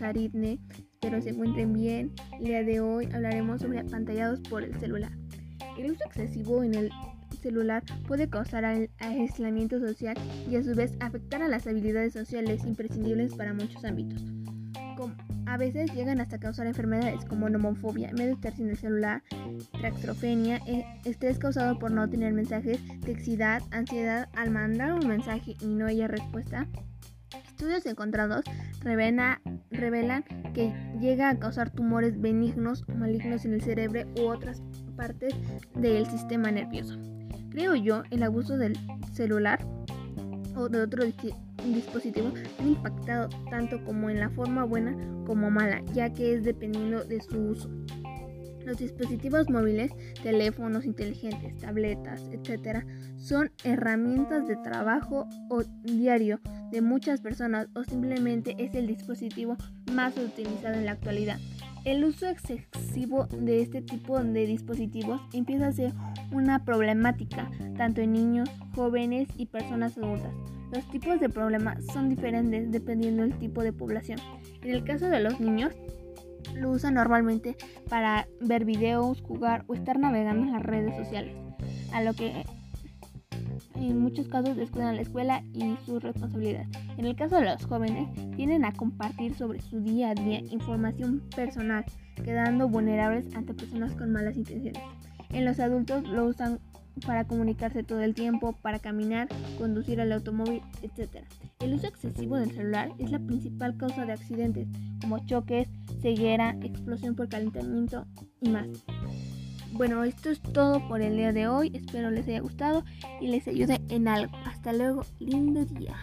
Aritne. Espero se encuentren bien. El día de hoy hablaremos sobre apantallados por el celular. El uso excesivo en el celular puede causar aislamiento social y a su vez afectar a las habilidades sociales imprescindibles para muchos ámbitos. a veces llegan hasta causar enfermedades como nomofobia, medio estar sin el celular, traxtrofenia, e, estrés causado por no tener mensajes, texidad, ansiedad al mandar un mensaje y no haya respuesta. Estudios encontrados revelan que llega a causar tumores benignos o malignos en el cerebro u otras partes del sistema nervioso. Creo yo, el abuso del celular o de otro dispositivo ha impactado tanto como en la forma buena como mala, ya que es dependiendo de su uso. Los dispositivos móviles, teléfonos inteligentes, tabletas, etc., son herramientas de trabajo o diario de muchas personas o simplemente es el dispositivo más utilizado en la actualidad. El uso excesivo de este tipo de dispositivos empieza a ser una problemática tanto en niños, jóvenes y personas adultas. Los tipos de problemas son diferentes dependiendo del tipo de población. En el caso de los niños, lo usan normalmente para ver videos, jugar o estar navegando en las redes sociales, a lo que en muchos casos descuidan la escuela y sus responsabilidades. En el caso de los jóvenes, tienden a compartir sobre su día a día información personal, quedando vulnerables ante personas con malas intenciones. En los adultos lo usan para comunicarse todo el tiempo, para caminar, conducir el automóvil, etc. El uso excesivo del celular es la principal causa de accidentes como choques, ceguera, explosión por calentamiento y más. Bueno, esto es todo por el día de hoy. Espero les haya gustado y les ayude en algo. Hasta luego, lindo día.